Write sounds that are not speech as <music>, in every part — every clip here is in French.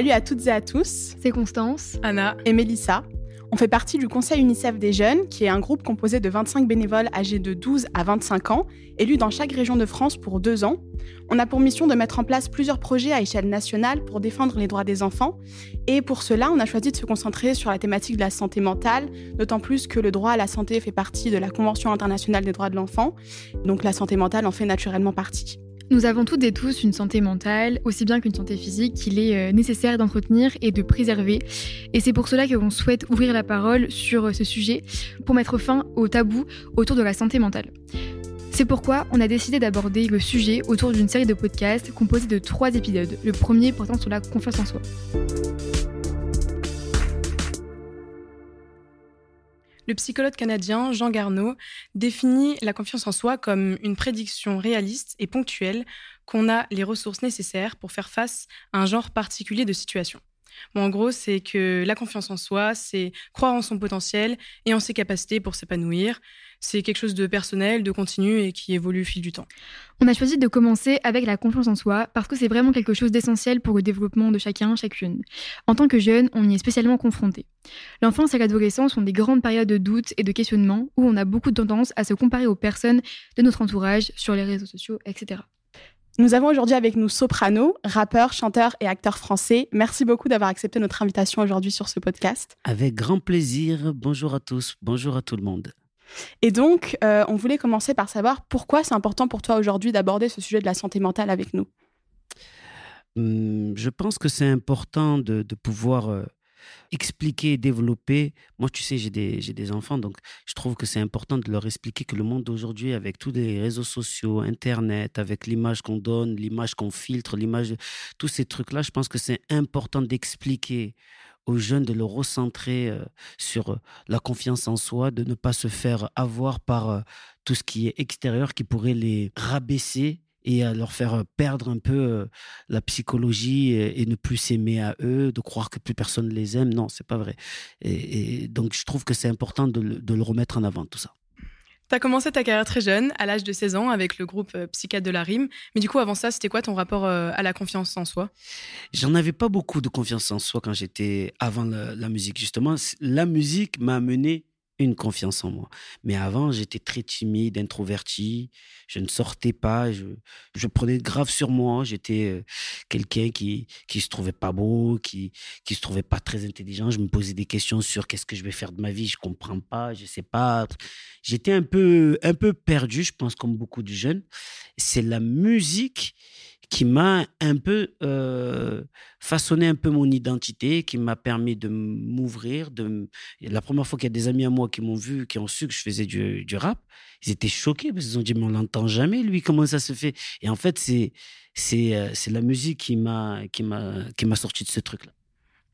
Salut à toutes et à tous, c'est Constance, Anna et Mélissa. On fait partie du Conseil UNICEF des jeunes, qui est un groupe composé de 25 bénévoles âgés de 12 à 25 ans, élus dans chaque région de France pour deux ans. On a pour mission de mettre en place plusieurs projets à échelle nationale pour défendre les droits des enfants. Et pour cela, on a choisi de se concentrer sur la thématique de la santé mentale, d'autant plus que le droit à la santé fait partie de la Convention internationale des droits de l'enfant. Donc la santé mentale en fait naturellement partie. Nous avons toutes et tous une santé mentale, aussi bien qu'une santé physique, qu'il est euh, nécessaire d'entretenir et de préserver. Et c'est pour cela que l'on souhaite ouvrir la parole sur euh, ce sujet pour mettre fin au tabou autour de la santé mentale. C'est pourquoi on a décidé d'aborder le sujet autour d'une série de podcasts composés de trois épisodes, le premier portant sur la confiance en soi. Le psychologue canadien Jean Garneau définit la confiance en soi comme une prédiction réaliste et ponctuelle qu'on a les ressources nécessaires pour faire face à un genre particulier de situation. En gros, c'est que la confiance en soi, c'est croire en son potentiel et en ses capacités pour s'épanouir. C'est quelque chose de personnel, de continu et qui évolue au fil du temps. On a choisi de commencer avec la confiance en soi parce que c'est vraiment quelque chose d'essentiel pour le développement de chacun, chacune. En tant que jeune, on y est spécialement confronté. L'enfance et l'adolescence sont des grandes périodes de doute et de questionnement où on a beaucoup de tendance à se comparer aux personnes de notre entourage sur les réseaux sociaux, etc. Nous avons aujourd'hui avec nous Soprano, rappeur, chanteur et acteur français. Merci beaucoup d'avoir accepté notre invitation aujourd'hui sur ce podcast. Avec grand plaisir. Bonjour à tous, bonjour à tout le monde. Et donc, euh, on voulait commencer par savoir pourquoi c'est important pour toi aujourd'hui d'aborder ce sujet de la santé mentale avec nous. Hum, je pense que c'est important de, pouvoir euh, expliquer, développer. Moi, tu sais, j'ai des, des enfants, donc je trouve que c'est important de leur expliquer que le monde d'aujourd'hui, avec tous les réseaux sociaux, Internet, avec l'image qu'on donne, l'image qu'on filtre, l'image, tous ces trucs-là, je pense que c'est important d'expliquer aux jeunes de le recentrer euh, sur euh, la confiance en soi, de ne pas se faire avoir par euh, tout ce qui est extérieur qui pourrait les rabaisser et leur faire perdre un peu la psychologie et, ne plus s'aimer à eux, de croire que plus personne les aime. Non, c'est pas vrai. Et, donc, je trouve que c'est important de, le remettre en avant, tout ça. Tu as commencé ta carrière très jeune, à l'âge de 16 ans, avec le groupe Psychiatre de la Rime. Mais du coup, avant ça, c'était quoi ton rapport à la confiance en soi? J'en avais pas beaucoup de confiance en soi quand j'étais avant la, la, musique. Justement, la musique m'a amené une confiance en moi. Mais avant, j'étais très timide, introverti. Je ne sortais pas. Je, je prenais grave sur moi. J'étais euh, quelqu'un qui qui se trouvait pas beau, qui qui se trouvait pas très intelligent. Je me posais des questions sur qu'est-ce que je vais faire de ma vie. Je comprends pas. Je sais pas. J'étais un peu un peu perdu, je pense, comme beaucoup de jeunes. C'est la musique qui m'a un peu euh, façonné un peu mon identité, qui m'a permis de m'ouvrir. De... La première fois qu'il y a des amis à moi qui m'ont vu, qui ont su que je faisais du, du rap, ils étaient choqués parce qu'ils ont dit mais on l'entend jamais lui, comment ça se fait? Et en fait c'est c'est euh, c'est la musique qui m'a qui m'a qui m'a sorti de ce truc là.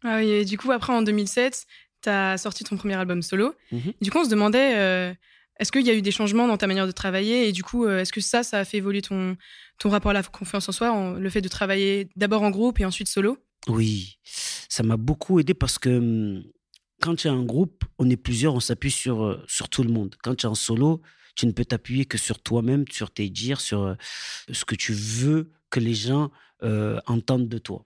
Ah oui, et du coup après en 2007, tu as sorti ton premier album solo. Mmh du coup on se demandait euh, est-ce qu'il y a eu des changements dans ta manière de travailler et du coup, euh, est-ce que ça, ça a fait évoluer ton, ton rapport à la confiance en soi, le fait de travailler d'abord en groupe et ensuite solo? Oui, ça m'a beaucoup aidé parce que hum, quand tu as un groupe, on est plusieurs, on s'appuie sur, euh, sur tout le monde. Quand tu es en solo, tu ne peux t'appuyer que sur toi-même, sur tes dires, sur euh, ce que tu veux que les gens entendent de toi.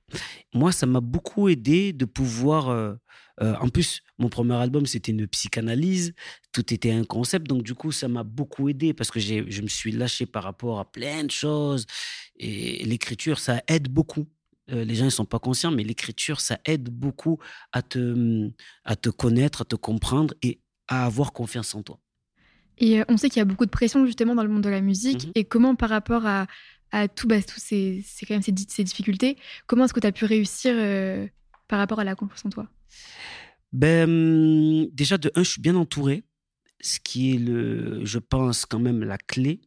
Moi, ça m'a beaucoup aidé de pouvoir euh, en plus, mon premier album, c'était une psychanalyse. Tout était un concept. Donc, du coup, ça m'a beaucoup aidé parce que je me suis lâché par rapport à plein de choses. Et l'écriture, ça aide beaucoup. Euh, les gens ne sont pas conscients, mais l'écriture, ça aide beaucoup à te, à te connaître, à te comprendre et à avoir confiance en toi. Et euh, on sait qu'il y a beaucoup de pression justement dans le monde de la musique. Mhm. Et comment, par rapport à, à tout, bah, tous ces, quand même ces, ces difficultés, comment est-ce que tu as pu réussir par rapport à la confiance en toi? Ben, Déjà, de un, je suis bien entouré, ce qui est, le, je pense, quand même la clé.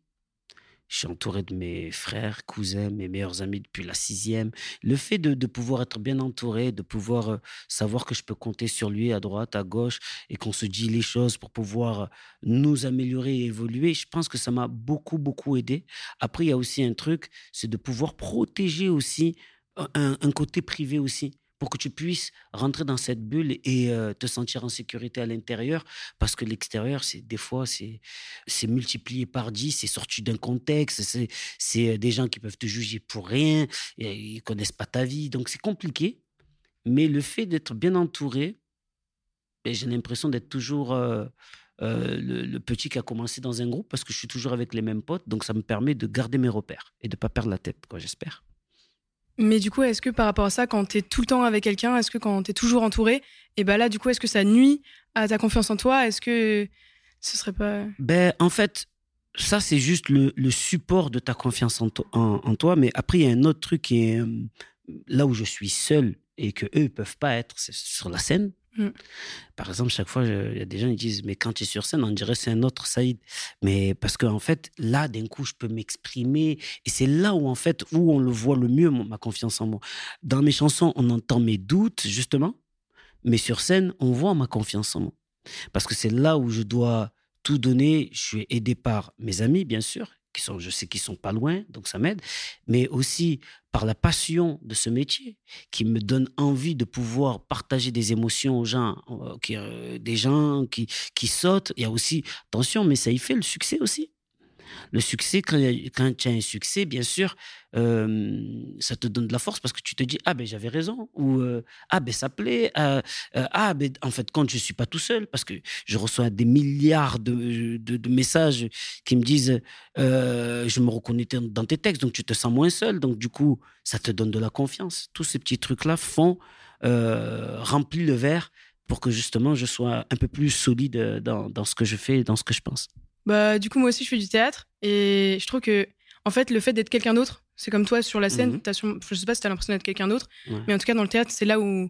Je suis entouré de mes frères, cousins, mes meilleurs amis depuis la sixième. Le fait de, pouvoir être bien entouré, de pouvoir euh, savoir que je peux compter sur lui à droite, à gauche, et qu'on se dit les choses pour pouvoir nous améliorer et évoluer, je pense que ça m'a beaucoup, beaucoup aidé. Après, il y a aussi un truc, c'est de pouvoir protéger aussi un côté privé aussi pour que tu puisses rentrer dans cette bulle et euh, te sentir en sécurité à l'intérieur, parce que l'extérieur, c'est des fois, c'est multiplié par dix, c'est sorti d'un contexte, c'est euh, des gens qui peuvent te juger pour rien, et ils connaissent pas ta vie, donc c'est compliqué. Mais le fait d'être bien entouré, ben, j'ai l'impression d'être toujours euh, le, le, petit qui a commencé dans un groupe, parce que je suis toujours avec les mêmes potes, donc ça me permet de garder mes repères et de pas perdre la tête, quoi, j'espère. Mais du coup, est-ce que par rapport à ça, quand tu es tout le temps avec quelqu'un, est-ce que quand tu es toujours entouré, et eh ben là, du coup, est-ce que ça nuit à ta confiance en toi? Est-ce que ce serait pas. Ben, en fait, ça, c'est juste le, support de ta confiance en, toi. Mais après, il y a un autre truc qui est euh, là où je suis seul et que eux peuvent pas être, sur la scène. Mm. Par exemple, chaque fois, il y a des gens qui disent Mais quand tu es sur scène, on dirait c'est un autre Saïd. Mais parce qu'en en fait, là, d'un coup, je peux m'exprimer. Et c'est là où, en fait, où on le voit le mieux, ma confiance en moi. Dans mes chansons, on entend mes doutes, justement. Mais sur scène, on voit ma confiance en moi. Parce que c'est là où je dois tout donner. Je suis aidé par mes amis, bien sûr, qui sont, je sais qu'ils sont pas loin, donc ça m'aide, mais aussi par la passion de ce métier qui me donne envie de pouvoir partager des émotions aux gens, euh, euh, des gens qui, qui sautent. Il y a aussi, attention, mais ça y fait le succès aussi. Le succès, quand, tu as un succès, bien sûr, ça te donne de la force parce que tu te dis ah ben j'avais raison ou ah ben ça plaît ah ben en fait quand je suis pas tout seul parce que je reçois des milliards de, messages qui me disent je me reconnais dans tes textes donc tu te sens moins seul donc du coup ça te donne de la confiance tous ces petits trucs là font remplir le verre pour que justement je sois un peu plus solide dans, dans ce que je fais et dans ce que je pense. Bah, du coup, moi aussi, je fais du théâtre. Et je trouve que, en fait, le fait d'être quelqu'un d'autre, c'est comme toi sur la scène. Mhm. je sais pas si tu as l'impression d'être quelqu'un d'autre, mais en tout cas, dans le théâtre, c'est là où,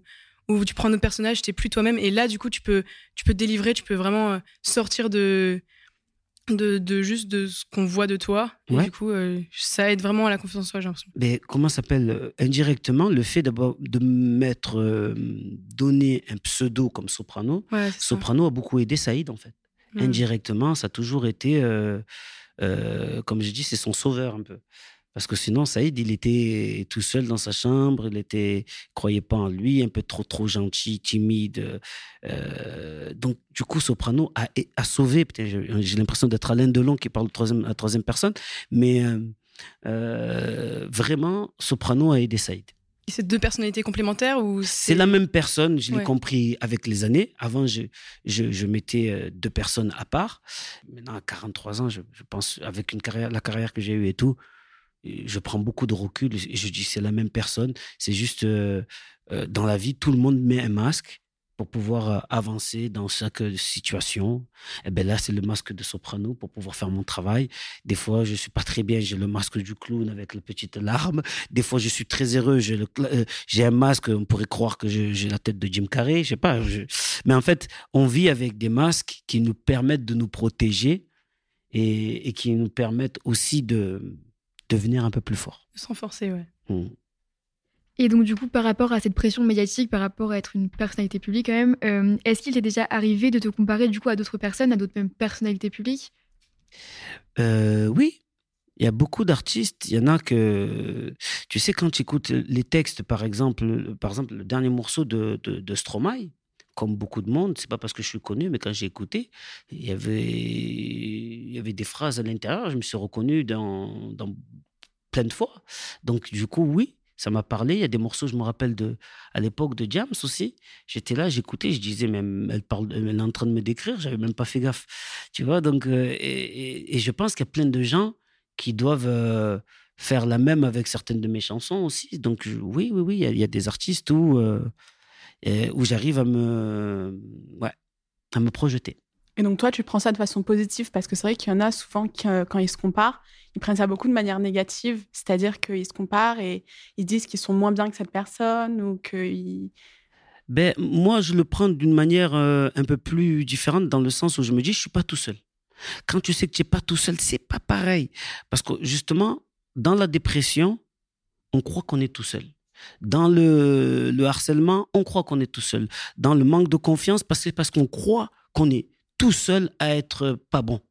où tu prends un autre personnage, tu plus toi-même. Et là, du coup, tu peux, tu peux te délivrer, tu peux vraiment euh, sortir de, de, de, juste de ce qu'on voit de toi. Et du coup, euh, ça aide vraiment à la confiance en soi, j'ai l'impression. Mais comment s'appelle euh, indirectement le fait de mettre, donner un pseudo comme Soprano. Soprano a beaucoup aidé Saïd en fait. Mmh. indirectement, ça a toujours été, euh, euh, comme je dis, c'est son sauveur un peu. Parce que sinon, Saïd, il était tout seul dans sa chambre, il était, croyait pas en lui, un peu trop, trop gentil, timide. Euh, donc, du coup, Soprano a, a sauvé, j'ai l'impression d'être Alain Delon qui parle à troisième personne, mais vraiment, Soprano a aidé Saïd. C'est deux personnalités complémentaires ou c'est la même personne, je l'ai compris avec les années. Avant, je, je, mettais euh, deux personnes à part. Maintenant, à 43 ans, je, pense, avec une carrière, la carrière que j'ai eue et tout, je prends beaucoup de recul et je dis c'est la même personne. C'est juste, euh, euh, dans la vie, tout le monde met un masque pour pouvoir euh, avancer dans chaque euh, situation. Et eh ben là, c'est le masque de soprano pour pouvoir faire mon travail. Des fois, je suis pas très bien, j'ai le masque du clown avec la petite larme. Des fois, je suis très heureux, j'ai euh, un masque, on pourrait croire que j'ai la tête de Jim Carrey, je sais pas. Mais en fait, on vit avec des masques qui nous permettent de nous protéger et, et qui nous permettent aussi de devenir un peu plus fort. De se renforcer, ouais. Mmh. Et donc, du coup, par rapport à cette pression médiatique, par rapport à être une personnalité publique, quand même, euh, est-ce qu'il t'est déjà arrivé de te comparer, du coup, à d'autres personnes, à d'autres personnalités publiques? Euh, Oui. Il y a beaucoup d'artistes. Il y en a que. Tu sais, quand tu écoutes les textes, par exemple, par exemple le dernier morceau de, de, Stromae, comme beaucoup de monde, c'est pas parce que je suis connu, mais quand j'ai écouté, il y avait, il y avait des phrases à l'intérieur, je me suis reconnu dans, dans plein de fois. Donc, du coup, oui, ça m'a parlé. Il y a des morceaux, je me rappelle de, à l'époque de Jams aussi. J'étais là, j'écoutais, je disais, mais elle, parle, elle est en train de me décrire, j'avais même pas fait gaffe. Tu vois, donc, euh, et, je pense qu'il y a plein de gens qui doivent euh, faire la même avec certaines de mes chansons aussi. Donc, oui, oui, oui, il y, a, des artistes où, euh, où j'arrive à me, ouais, à me projeter. Et donc toi, tu prends ça de façon positive parce que c'est vrai qu'il y en a souvent quand ils se comparent, ils prennent ça beaucoup de manière négative, c'est-à-dire qu'ils se comparent et ils disent qu'ils sont moins bien que cette personne ou qu'ils... Ben, moi, je le prends d'une manière euh, un peu plus différente dans le sens où je me dis, je suis pas tout seul. Quand tu sais que tu n'es pas tout seul, c'est pas pareil. Parce que justement, dans la dépression, on croit qu'on est tout seul. Dans le, le harcèlement, on croit qu'on est tout seul. Dans le manque de confiance, c'est parce qu'on croit qu'on est tout seul à être pas bon.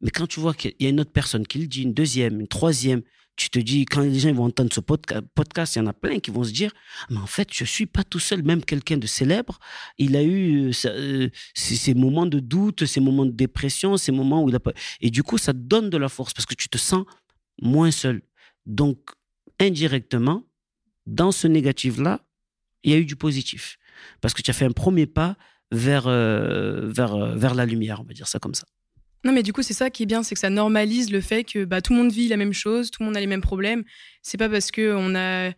Mais quand tu vois qu'il y a une autre personne qui le dit, une deuxième, une troisième, tu te dis, quand les gens vont entendre ce podcast, il y en a plein qui vont se dire, mais en fait, je suis pas tout seul. Même quelqu'un de célèbre, il a eu euh, euh, ces moments de doute, ces moments de dépression, ces moments où il a pas. Et du coup, ça donne de la force parce que tu te sens moins seul. Donc, indirectement, dans ce négatif-là, il y a eu du positif. Parce que tu as fait un premier pas vers, euh, vers, vers la lumière, on va dire ça comme ça. Non, mais du coup, c'est ça qui est bien, c'est que ça normalise le fait que bah, tout le monde vit la même chose, tout le monde a les mêmes problèmes. C'est pas parce que on a.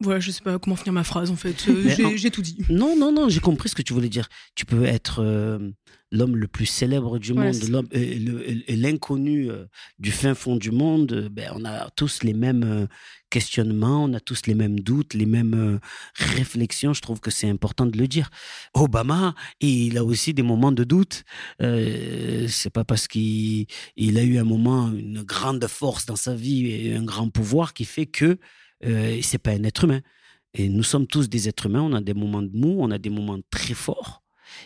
Voilà, je sais pas comment finir ma phrase en fait. Euh, j'ai tout dit. Non, non, non, j'ai compris ce que tu voulais dire. Tu peux être euh, l'homme le plus célèbre du monde, l'homme l'inconnu euh, du fin fond du monde. Ben, on a tous les mêmes questionnements, on a tous les mêmes doutes, les mêmes réflexions. Je trouve que c'est important de le dire. Obama, il a aussi des moments de doute. Euh, c'est pas parce qu'il il a eu un moment, une grande force dans sa vie et un grand pouvoir qui fait que euh, c'est pas un être humain. Et nous sommes tous des êtres humains. On a des moments de mou, on a des moments très forts.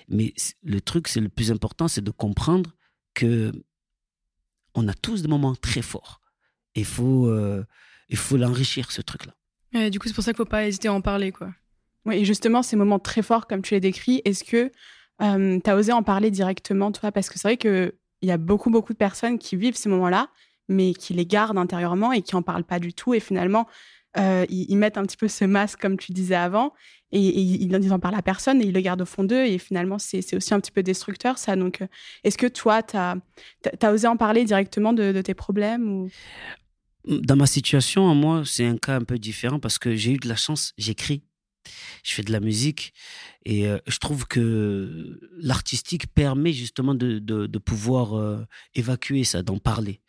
Mais le truc, c'est le plus important, c'est de comprendre que on a tous des moments très forts. Il faut euh, il faut l'enrichir, ce truc-là. du coup, c'est pour ça qu'il ne faut pas hésiter à en parler, quoi. Oui, et justement, ces moments très forts, comme tu les décris, est-ce que euh, tu as osé en parler directement, toi? Parce que c'est vrai qu'il y a beaucoup, beaucoup de personnes qui vivent ces moments-là, mais qui les gardent intérieurement et qui n'en parlent pas du tout. Et finalement, euh, ils, mettent un petit peu ce masque, comme tu disais avant, et, ils n'en parlent à personne et ils le gardent au fond d'eux. Et finalement, c'est aussi un petit peu destructeur, ça. Donc, euh, est-ce que toi, tu as, osé en parler directement de, de tes problèmes ou... Dans ma situation, moi, c'est un cas un peu différent parce que j'ai eu de la chance, j'écris, je fais de la musique et euh, je trouve que l'artistique permet justement de, pouvoir euh, évacuer ça, d'en parler.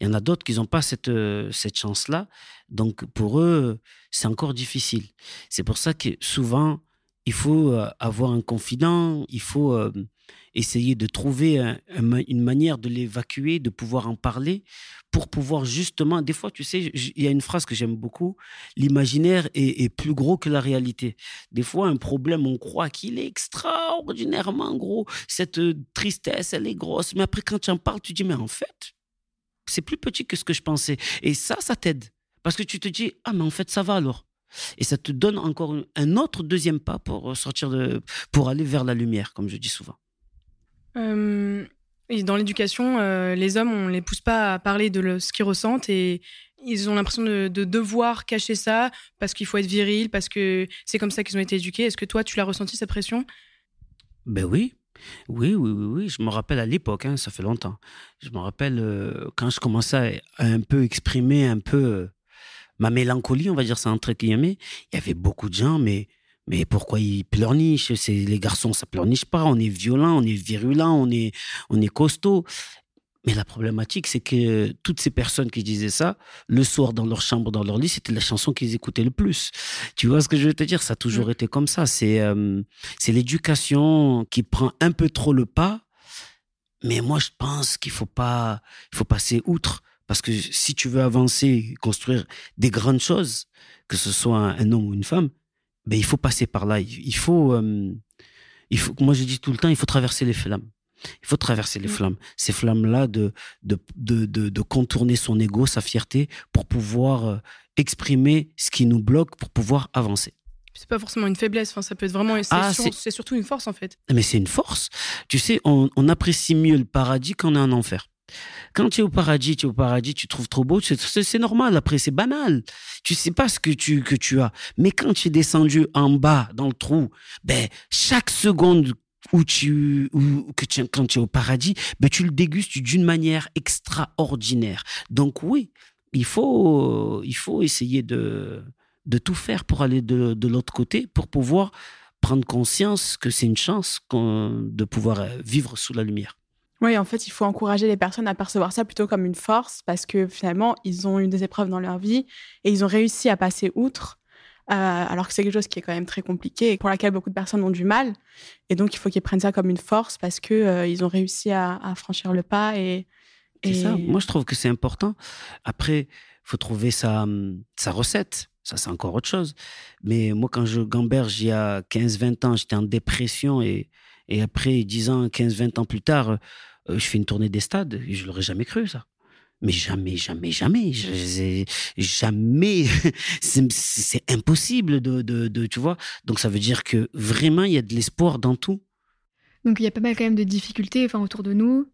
Il y en a d'autres qui n'ont pas cette, euh, cette chance-là, donc pour eux, c'est encore difficile. C'est pour ça que souvent, il faut avoir un confident, il faut essayer de trouver une manière de l'évacuer, de pouvoir en parler, pour pouvoir justement, des fois, tu sais, il y a une phrase que j'aime beaucoup, l'imaginaire est, plus gros que la réalité. Des fois, un problème, on croit qu'il est extraordinairement gros, cette euh, tristesse, elle est grosse, mais après, quand tu en parles, tu dis, mais en fait, c'est plus petit que ce que je pensais. Et ça, ça t'aide. Parce que tu te dis, ah, mais en fait, ça va alors. Et ça te donne encore un autre deuxième pas pour sortir de, pour aller vers la lumière, comme je dis souvent. Euh, dans l'éducation, euh, les hommes, on les pousse pas à parler de ce qu'ils ressentent et ils ont l'impression de, devoir cacher ça parce qu'il faut être viril, parce que c'est comme ça qu'ils ont été éduqués. Est-ce que toi, tu l'as ressenti cette pression? Ben oui. Oui, oui, oui, oui. Je me rappelle à l'époque, hein, ça fait longtemps. Je me rappelle euh, quand je commençais à, un peu exprimer un peu ma mélancolie, on va dire ça entre guillemets. Il y avait beaucoup de gens, mais mais pourquoi ils pleurnichent? C'est les garçons, ça pleurniche pas. On est violent, on est virulent, on est, on est costaud. Mais la problématique, c'est que toutes ces personnes qui disaient ça, le soir dans leur chambre, dans leur lit, c'était la chanson qu'ils écoutaient le plus. Tu vois ce que je veux te dire? Ça a toujours mm. été comme ça. C'est euh, c'est l'éducation qui prend un peu trop le pas. Mais moi, je pense qu'il faut pas, il faut passer outre. Parce que si tu veux avancer, construire des grandes choses, que ce soit un homme ou une femme, ben, il faut passer par là. Il faut, euh, il faut, moi je dis tout le temps, il faut traverser les flammes. Il faut traverser les mm. flammes. Ces flammes-là, de de, de, de, contourner son ego, sa fierté, pour pouvoir euh, exprimer ce qui nous bloque, pour pouvoir avancer. C'est pas forcément une faiblesse, enfin, ça peut être vraiment. C'est ah, surtout une force en fait. Mais c'est une force. Tu sais, on, on apprécie mieux le paradis qu'on est en enfer. Quand tu es au paradis, tu es au paradis, tu trouves trop beau, c'est normal. Après, c'est banal. Tu sais pas ce que tu, que tu as. Mais quand tu es descendu en bas, dans le trou, ben, chaque seconde où tu, que tu, quand tu es au paradis, ben, tu le dégustes d'une manière extraordinaire. Donc oui, il faut, il faut essayer de, de tout faire pour aller de, de l'autre côté, pour pouvoir prendre conscience que c'est une chance de pouvoir vivre sous la lumière. Oui, en fait, il faut encourager les personnes à percevoir ça plutôt comme une force parce que finalement, ils ont eu des épreuves dans leur vie et ils ont réussi à passer outre. alors que c'est quelque chose qui est quand même très compliqué et pour laquelle beaucoup de personnes ont du mal. Et donc, il faut qu'ils prennent ça comme une force parce qu'ils ils ont réussi à, franchir le pas. Et, C'est ça. Moi, je trouve que c'est important. Après, il faut trouver sa, sa recette. Ça, c'est encore autre chose. Mais moi, quand je gamberge il y a 15-20 ans, j'étais en dépression et, et après 10 ans, 15-20 ans plus tard, je fais une tournée des stades. Je l'aurais jamais cru, ça. Mais jamais, jamais, jamais, jamais, <laughs> c'est impossible de, de, tu vois. Donc ça veut dire que vraiment il y a de l'espoir dans tout. Donc il y a pas mal quand même de difficultés, enfin autour de nous.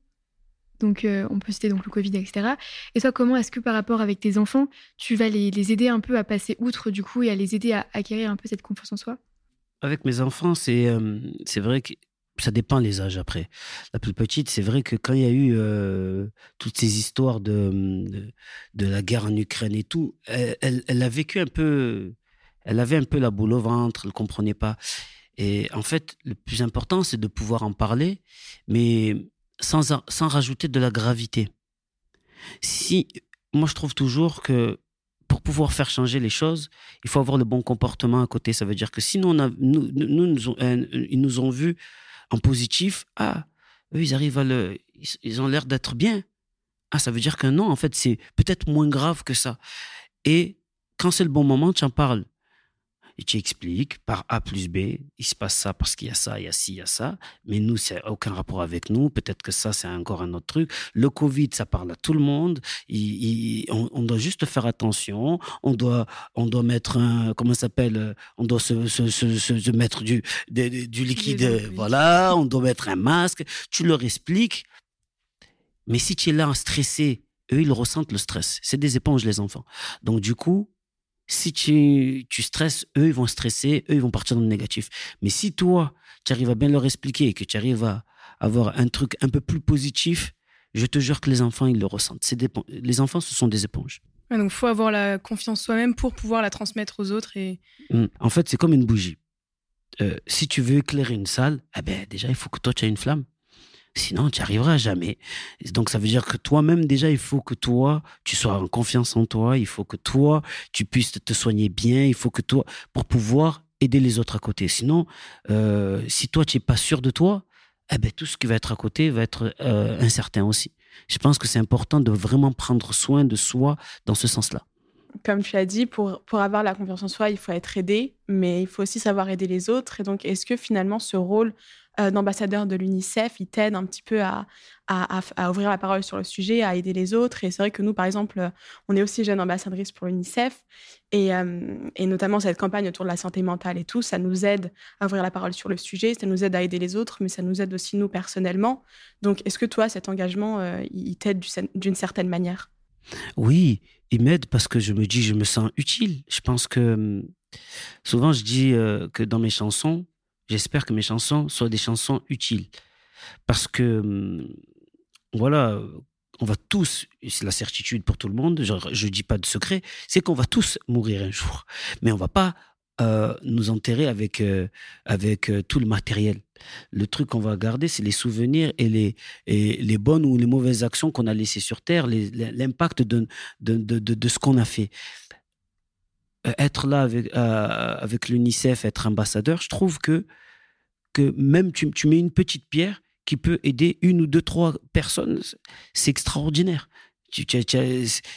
Donc euh, on peut citer donc le Covid, etc. Et toi, comment est-ce que par rapport avec tes enfants, tu vas les, les, aider un peu à passer outre du coup et à les aider à acquérir un peu cette confiance en soi? Avec mes enfants, c'est euh, c'est vrai que ça dépend les âges après. La plus petite, c'est vrai que quand il y a eu euh, toutes ces histoires de, de, la guerre en Ukraine et tout, elle, elle, a vécu un peu, elle avait un peu la boule au ventre, elle comprenait pas. Et en fait, le plus important, c'est de pouvoir en parler, mais sans, sans rajouter de la gravité. Si, moi, je trouve toujours que pour pouvoir faire changer les choses, il faut avoir le bon comportement à côté. Ça veut dire que sinon, on a, nous, nous, nous, euh, ils nous ont vus en positif, ah, eux, ils arrivent à le. Ils ont l'air d'être bien. Ah, ça veut dire que non, en fait, c'est peut-être moins grave que ça. Et quand c'est le bon moment, tu en parles et tu expliques par A plus B, il se passe ça parce qu'il y a ça, il y a ci, il y a ça. Mais nous, c'est aucun rapport avec nous. Peut-être que ça, c'est encore un autre truc. Le Covid, ça parle à tout le monde. on, doit juste faire attention. On doit, on doit mettre un, comment ça s'appelle On doit se, se, se, mettre du, du liquide. Voilà. On doit mettre un masque. Tu leur expliques. Mais si tu es là stressé, eux, ils ressentent le stress. C'est des éponges, les enfants. Donc, du coup, si tu, tu stresses, eux, ils vont stresser, eux, ils vont partir dans le négatif. Mais si toi, tu arrives à bien leur expliquer et que tu arrives à avoir un truc un peu plus positif, je te jure que les enfants, ils le ressentent. C'est les enfants, ce sont des éponges. donc, il faut avoir la confiance soi-même pour pouvoir la transmettre aux autres. Et... Mmh. En fait, c'est comme une bougie. Euh, si tu veux éclairer une salle, eh ben, déjà, il faut que toi, tu aies une flamme. Sinon, tu n'y arriveras jamais. Donc, ça veut dire que toi-même, déjà, il faut que toi, tu sois en confiance en toi. Il faut que toi, tu puisses te soigner bien. Il faut que toi, pour pouvoir aider les autres à côté. Sinon, euh, si toi, tu n'es pas sûr de toi, eh ben, tout ce qui va être à côté va être euh, incertain aussi. Je pense que c'est important de vraiment prendre soin de soi dans ce sens-là. Comme tu as dit, pour, pour avoir la confiance en soi, il faut être aidé, mais il faut aussi savoir aider les autres. Et donc, est-ce que finalement, ce rôle euh, d'ambassadeur de l'UNICEF, il t'aide un petit peu à, ouvrir la parole sur le sujet, à aider les autres. Et c'est vrai que nous, par exemple, on est aussi jeune ambassadrice pour l'UNICEF. Et, euh, et, notamment cette campagne autour de la santé mentale et tout, ça nous aide à ouvrir la parole sur le sujet, ça nous aide à aider les autres, mais ça nous aide aussi nous personnellement. Donc, est-ce que toi, cet engagement, euh, il t'aide d'une certaine manière? Oui, il m'aide parce que je me dis, je me sens utile. Je pense que hum, souvent, je dis que dans mes chansons, J'espère que mes chansons soient des chansons utiles. Parce que, hum, voilà, on va tous, c'est la certitude pour tout le monde, je ne dis pas de secret, c'est qu'on va tous mourir un jour. Mais on va pas euh, nous enterrer avec, euh, avec euh, tout le matériel. Le truc qu'on va garder, c'est les souvenirs et les, et les bonnes ou les mauvaises actions qu'on a laissées sur Terre, l'impact de, de, de, de, ce qu'on a fait. Euh, être là avec, euh, avec l'UNICEF, être ambassadeur, je trouve que, que même tu, tu, mets une petite pierre qui peut aider une ou deux, trois personnes, c'est extraordinaire. Tu,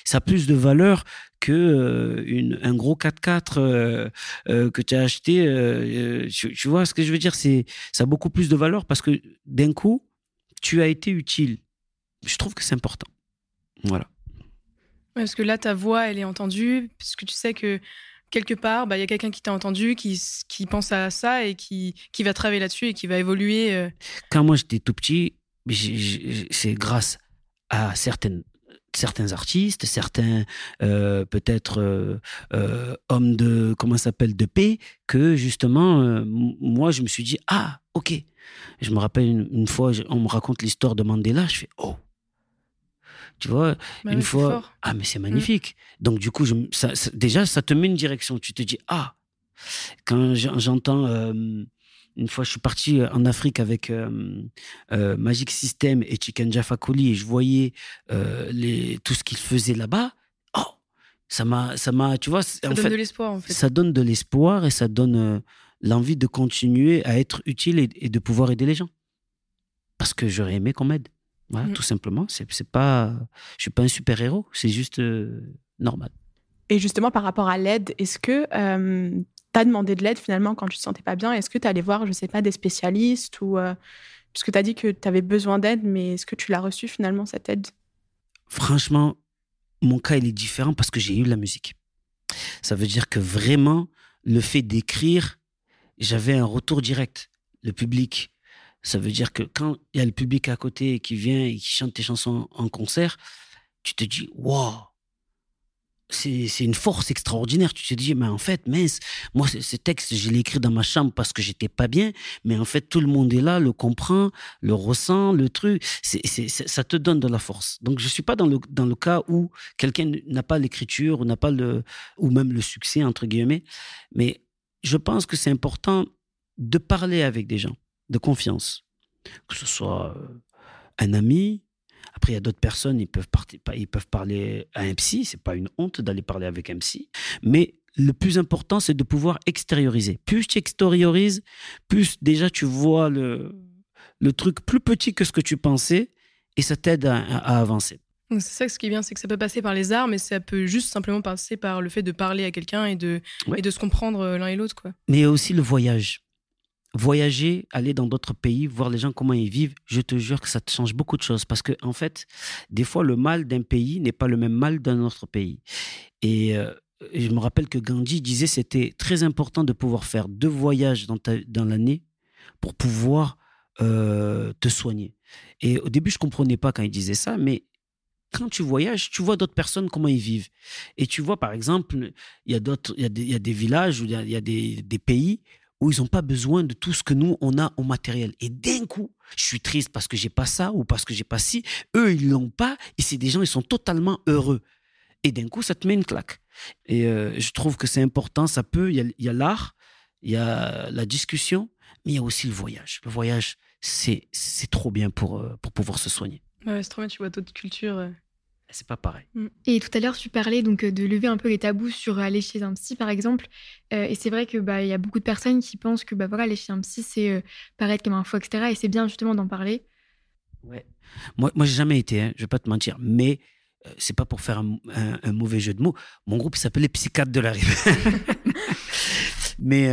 ça a plus de valeur que euh, un gros 4x4 que tu as acheté. Tu, vois ce que je veux dire? C'est Ça a beaucoup plus de valeur parce que d'un coup, tu as été utile. Je trouve que c'est important. Voilà parce que là, ta voix, elle est entendue, parce que tu sais que quelque part, bah, il y a quelqu'un qui t'a entendu, qui, pense à ça et qui, va travailler là-dessus et qui va évoluer. Euh. Quand moi j'étais tout petit, c'est grâce à certains artistes, certains euh, peut-être euh, hommes de comment s'appelle de paix, que justement moi je me suis dit ah ok. Je me rappelle une, une fois on me raconte l'histoire de Mandela, je fais oh tu vois, bah une fois. Ah, mais c'est mm. magnifique. Donc, du coup, je, déjà, ça te met une direction. Tu te dis, ah, quand j'entends. Euh, une fois, je suis parti en Afrique avec euh, euh, Magic System et Chicken Jaffa et je voyais les, tout ce qu'ils faisaient là-bas. Oh, Ça m'a, ça m'a, tu vois. Ça donne de l'espoir, en fait. Ça donne de l'espoir et ça donne euh, l'envie de continuer à être utile et, de pouvoir aider les gens. Parce que j'aurais aimé qu'on m'aide. Voilà, mm. tout simplement. C'est, c'est pas, je suis pas un super héros. C'est juste euh, normal. Et justement, par rapport à l'aide, est-ce que euh, tu as demandé de l'aide finalement quand tu te sentais pas bien? Est-ce que tu allé voir, je sais pas, des spécialistes ou puisque tu as dit que tu avais besoin d'aide, mais est-ce que tu l'as reçu finalement cette aide? Franchement, mon cas, il est différent parce que j'ai eu la musique. Ça veut dire que vraiment, le fait d'écrire, j'avais un retour direct. Le public, ça veut dire que quand il y a le public à côté qui vient et qui chante tes chansons en concert, tu te dis, waouh, c'est une force extraordinaire. Tu te dis, mais en fait, mince, moi, ce texte, je l'ai écrit dans ma chambre parce que j'étais pas bien, mais en fait, tout le monde est là, le comprend, le ressent, le truc. ça te donne de la force. Donc, je suis pas dans le, dans le cas où quelqu'un n'a pas l'écriture n'a pas le, ou même le succès, entre guillemets. Mais je pense que c'est important de parler avec des gens de confiance. Que ce soit euh, un ami, après, il y a d'autres personnes, ils peuvent, ils peuvent parler à un psy. C'est pas une honte d'aller parler avec un psy. Mais le plus important, c'est de pouvoir extérioriser. Plus tu extériorises, plus déjà tu vois le, le truc plus petit que ce que tu pensais et ça t'aide à, avancer. C'est ça ce qui est bien, c'est que ça peut passer par les arts, mais ça peut juste simplement passer par le fait de parler à quelqu'un et de, et de se comprendre euh, l'un et l'autre. Mais il y a aussi le voyage voyager, aller dans d'autres pays, voir les gens comment ils vivent, je te jure que ça te change beaucoup de choses. Parce que, en fait, des fois, le mal d'un pays n'est pas le même mal d'un autre pays. Et, euh, je me rappelle que Gandhi disait c'était très important de pouvoir faire deux voyages dans, dans l'année pour pouvoir euh, te soigner. Et au début, je comprenais pas quand il disait ça, mais quand tu voyages, tu vois d'autres personnes comment ils vivent. Et tu vois, par exemple, il y a d'autres, il y, a des villages ou il y a, des, des, pays où ils n'ont pas besoin de tout ce que nous, on a au matériel. Et d'un coup, je suis triste parce que j'ai pas ça ou parce que j'ai pas ci. Eux, ils l'ont pas et c'est des gens, ils sont totalement heureux. Et d'un coup, ça te met une claque. Et euh, je trouve que c'est important. Ça peut, il y a l'art, il y a la discussion, mais il y a aussi le voyage. Le voyage, c'est trop bien pour, euh, pour pouvoir se soigner. Ouais, c'est trop bien, tu vois d'autres cultures. Euh, c'est pas pareil. Mm. Et tout à l'heure, tu parlais donc de lever un peu les tabous sur aller chez un psy, par exemple. Euh, et c'est vrai que bah il y a beaucoup de personnes qui pensent que bah voilà, aller chez un psy, c'est euh, paraître comme un faux, etc. Et c'est bien justement d'en parler. Ouais. Moi, moi, j'ai jamais été. Hein, je vais pas te mentir, mais euh, c'est pas pour faire un, mauvais jeu de mots. Mon groupe s'appelait Psychiatre de la Rive. <laughs> mais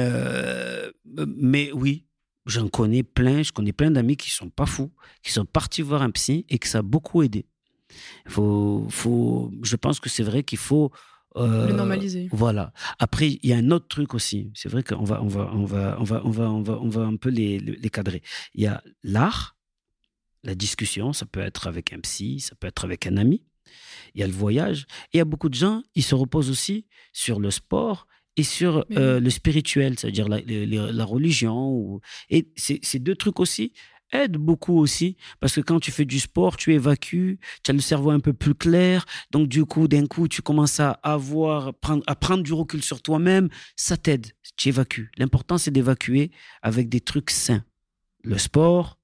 mais oui, j'en connais plein. Je connais plein d'amis qui sont pas fous, qui sont partis voir un psy et que ça a beaucoup aidé. Faut, faut, je pense que c'est vrai qu'il faut euh, le normaliser. Voilà. Après, il y a un autre truc aussi. C'est vrai qu'on va, on va, on va, on va, on va, on va, on va un peu les, les cadrer. Il y a l'art, la discussion. Ça peut être avec un psy, ça peut être avec un ami. Il y a le voyage. Et il y a beaucoup de gens, ils se reposent aussi sur le sport et sur euh, le spirituel, c'est-à-dire la, la, la, religion. Ou... Et ces deux trucs aussi, aide beaucoup aussi parce que quand tu fais du sport, tu évacues, tu as le cerveau un peu plus clair. Donc du coup, d'un coup, tu commences à avoir prendre, à prendre du recul sur toi-même, ça t'aide, tu évacues. L'important c'est d'évacuer avec des trucs sains. Le sport,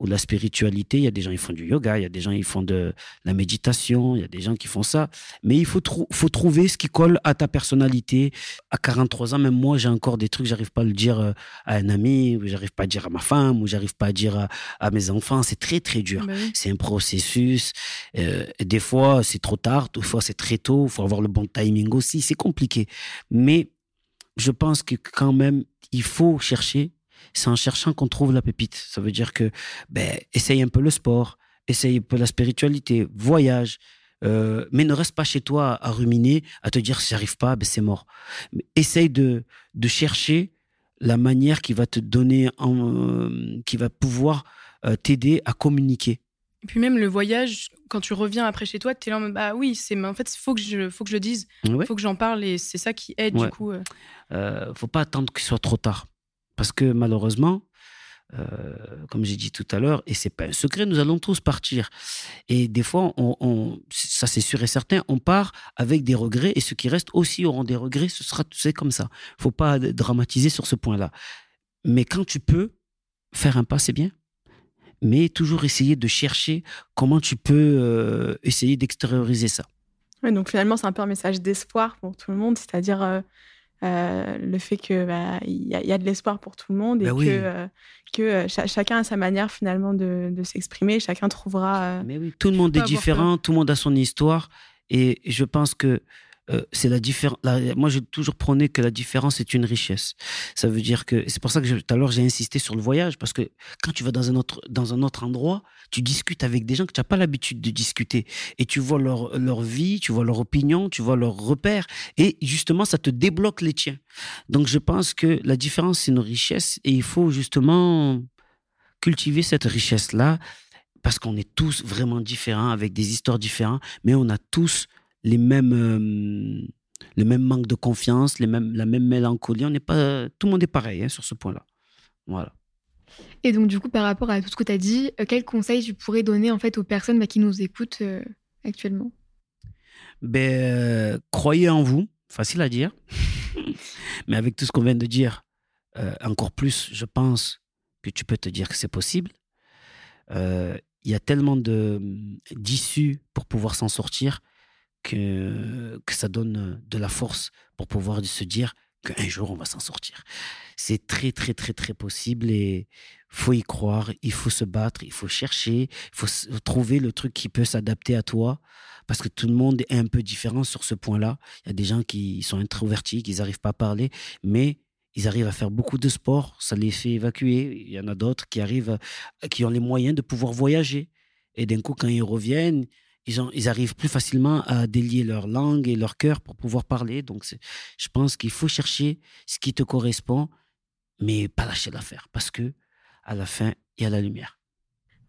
ou la spiritualité. Il y a des gens qui font du yoga, il y a des gens qui font de la méditation, il y a des gens qui font ça. Mais il faut, faut trouver ce qui colle à ta personnalité. À 43 ans, même moi, j'ai encore des trucs, j'arrive pas à le dire euh, à un ami, ou j'arrive pas à dire à ma femme, ou j'arrive pas à dire à, mes enfants. C'est très, très dur. Bah c'est un processus. Euh, des fois, c'est trop tard, des fois, c'est très tôt. Il faut avoir le bon timing aussi. C'est compliqué. Mais je pense que quand même, il faut chercher c'est en cherchant qu'on trouve la pépite. Ça veut dire que, ben, essaye un peu le sport, essaye un peu la spiritualité, voyage, euh, mais ne reste pas chez toi à ruminer, à te dire si j'arrive pas, ben c'est mort. essaye de, de chercher la manière qui va te donner, euh, qui va pouvoir euh, t'aider à communiquer. Et puis même le voyage, quand tu reviens après chez toi, tu es là en bah oui, c'est, en fait, il faut, que je, faut que je le dise, il faut que j'en parle et c'est ça qui aide du coup. Euh... faut pas attendre qu'il soit trop tard. Parce que malheureusement, euh, comme j'ai dit tout à l'heure, et c'est pas un secret, nous allons tous partir. Et des fois, ça c'est sûr et certain, on part avec des regrets, et ceux qui restent aussi auront des regrets. Ce sera, comme ça. Faut pas dramatiser sur ce point-là. Mais quand tu peux faire un pas, c'est bien. Mais toujours essayer de chercher comment tu peux euh, essayer d'extérioriser ça. donc finalement, c'est un peu un message d'espoir pour tout le monde, c'est-à-dire euh, euh, le fait qu'il bah, y, a, y a de l'espoir pour tout le monde et oui. que, euh, que euh, cha- chacun a sa manière finalement de, de s'exprimer, chacun trouvera. euh, Mais oui, tout le monde est différent, tout le monde a son histoire. Et je pense que euh, c'est la différence. Moi, j'ai toujours prôné que la différence est une richesse. Ça veut dire que c'est pour ça que tout à l'heure j'ai insisté sur le voyage parce que quand tu vas dans un autre dans un autre endroit, tu discutes avec des gens que tu n'as pas l'habitude de discuter et tu vois leur leur vie, tu vois leur opinion, tu vois leurs repères et justement ça te débloque les tiens. Donc je pense que la différence c'est une richesse et il faut justement cultiver cette richesse là parce qu'on est tous vraiment différents, avec des histoires différentes, mais on a tous les mêmes, euh, le même manque de confiance, les mêmes, la même mélancolie. On n'est pas, tout le monde est pareil hein, sur ce point-là. Voilà. Et donc, du coup, par rapport à tout ce que tu as dit, euh, quels conseils tu pourrais donner en fait aux personnes bah, qui nous écoutent euh, actuellement? Ben, euh, croyez en vous, facile à dire, <laughs> mais avec tout ce qu'on vient de dire, euh, encore plus, je pense que tu peux te dire que c'est possible. Il y a tellement de d'issues pour pouvoir s'en sortir que, ça donne de la force pour pouvoir se dire qu'un jour on va s'en sortir. C'est très très très très possible et faut y croire, il faut se battre, il faut chercher, il faut trouver le truc qui peut s'adapter à toi parce que tout le monde est un peu différent sur ce point-là. Il y a des gens qui sont introvertis, qui n'arrivent pas à parler, mais ils arrivent à faire beaucoup de sport, ça les fait évacuer. Il y en a d'autres qui arrivent, à- qui ont les moyens de pouvoir voyager. Et d'un coup, quand ils reviennent, ils, ont, ils arrivent plus facilement à délier leur langue et leur cœur pour pouvoir parler. Donc, je pense qu'il faut chercher ce qui te correspond, mais pas lâcher l'affaire, parce que à la fin, il y a la lumière.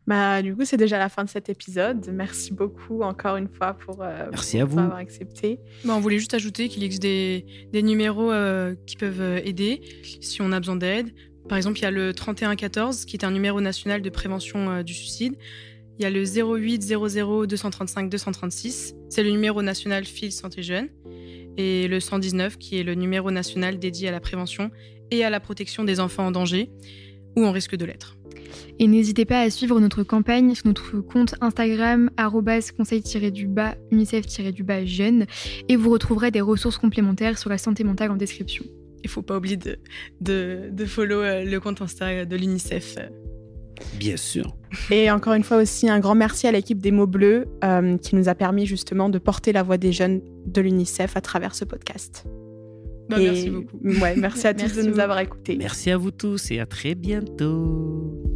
Bah, du coup, c'est déjà la fin de cet épisode. Merci beaucoup encore une fois pour, euh, Merci pour à vous. avoir accepté. Bah, on voulait juste ajouter qu'il existe des, des numéros euh, qui peuvent euh, aider si on a besoin d'aide. Par exemple, il y a le 3114 qui est un numéro national de prévention euh, du suicide. Il y a le 08 00 235 236, c'est le numéro national Fil Santé Jeune. Et le 119 qui est le numéro national dédié à la prévention et à la protection des enfants en danger ou en risque de l'être. Et n'hésitez pas à suivre notre campagne sur notre compte Instagram conseil-du-bas unicef-du-bas jeune et vous retrouverez des ressources complémentaires sur la santé mentale en description. Il faut pas oublier de, de, de follow euh, le compte Insta de l'UNICEF. Bien sûr. Et encore une fois aussi, un grand merci à l'équipe des mots bleus euh, qui nous a permis justement de porter la voix des jeunes de l'UNICEF à travers ce podcast. Bah, Et- Merci beaucoup. Ouais, merci à tous Merci de nous avoir écoutés. Merci à vous tous et à très bientôt.